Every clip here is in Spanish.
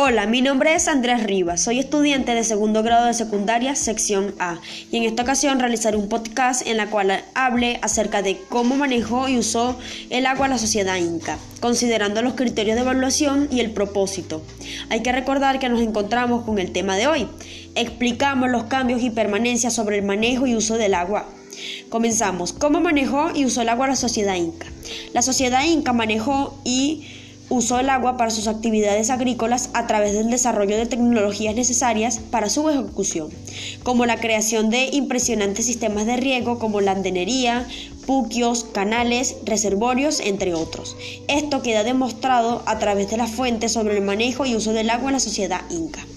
Hola, mi nombre es Andrés Rivas, soy estudiante de segundo grado de secundaria, sección A, y en esta ocasión realizaré un podcast en la cual hable acerca de cómo manejó y usó el agua la sociedad inca, considerando los criterios de evaluación y el propósito. Hay que recordar que nos encontramos con el tema de hoy. Explicamos los cambios y permanencias sobre el manejo y uso del agua. Comenzamos. ¿Cómo manejó y usó el agua la sociedad inca? La sociedad inca manejó y usó el agua para sus actividades agrícolas a través del desarrollo de tecnologías necesarias para su ejecución, como la creación de impresionantes sistemas de riego como la andenería, puquios, canales, reservorios, entre otros. Esto queda demostrado a través de las fuentes sobre el manejo y uso del agua en la sociedad inca.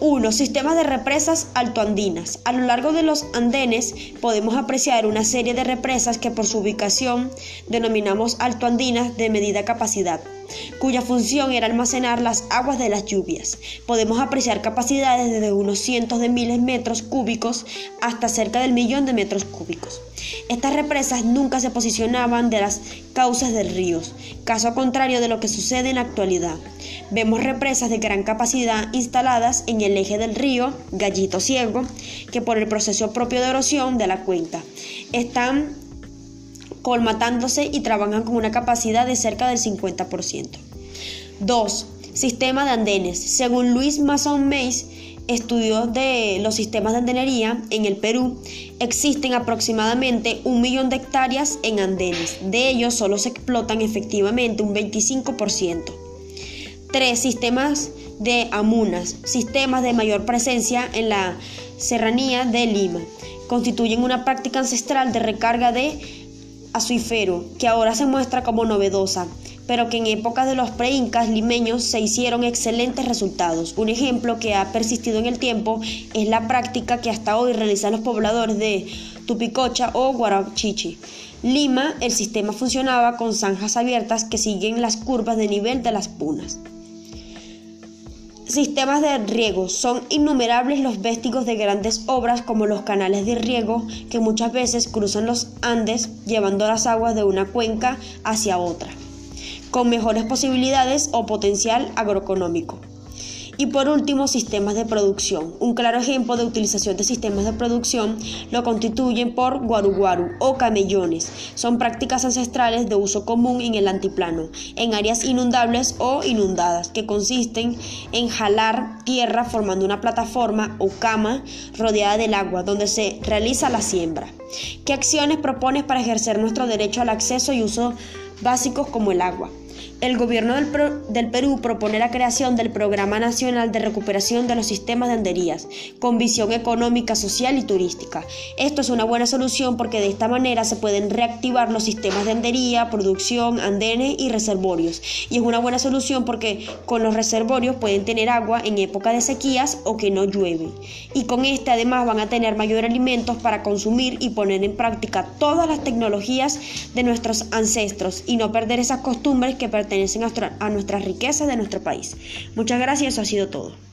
1. Sistemas de represas altoandinas. A lo largo de los andenes podemos apreciar una serie de represas que por su ubicación denominamos altoandinas de medida capacidad cuya función era almacenar las aguas de las lluvias. Podemos apreciar capacidades desde unos cientos de miles de metros cúbicos hasta cerca del millón de metros cúbicos. Estas represas nunca se posicionaban de las causas de ríos, caso contrario de lo que sucede en la actualidad. Vemos represas de gran capacidad instaladas en el eje del río Gallito Ciego, que por el proceso propio de erosión de la cuenca están colmatándose y trabajan con una capacidad de cerca del 50%. 2. Sistema de andenes. Según Luis Mason Mays, estudio de los sistemas de andenería en el Perú, existen aproximadamente un millón de hectáreas en andenes. De ellos solo se explotan efectivamente un 25%. 3. Sistemas de amunas, sistemas de mayor presencia en la serranía de Lima. Constituyen una práctica ancestral de recarga de azuifero, que ahora se muestra como novedosa, pero que en épocas de los preincas limeños se hicieron excelentes resultados. Un ejemplo que ha persistido en el tiempo es la práctica que hasta hoy realizan los pobladores de Tupicocha o Guarachichi. Lima, el sistema funcionaba con zanjas abiertas que siguen las curvas de nivel de las punas. Sistemas de riego. Son innumerables los vestigios de grandes obras como los canales de riego que muchas veces cruzan los Andes llevando las aguas de una cuenca hacia otra, con mejores posibilidades o potencial agroeconómico. Y por último, sistemas de producción. Un claro ejemplo de utilización de sistemas de producción lo constituyen por guaruguaru o camellones. Son prácticas ancestrales de uso común en el antiplano, en áreas inundables o inundadas, que consisten en jalar tierra formando una plataforma o cama rodeada del agua donde se realiza la siembra. ¿Qué acciones propones para ejercer nuestro derecho al acceso y uso básicos como el agua? El gobierno del, Perú propone la creación del Programa Nacional de Recuperación de los Sistemas de Anderías, con visión económica, social y turística. Esto es una buena solución porque de esta manera se pueden reactivar los sistemas de andería, producción, andenes y reservorios. Y es una buena solución porque con los reservorios pueden tener agua en época de sequías o que no llueve. Y con este además van a tener mayor alimentos para consumir y poner en práctica todas las tecnologías de nuestros ancestros y no perder esas costumbres que pertenecen a, nuestras riquezas de nuestro país. Muchas gracias, eso ha sido todo.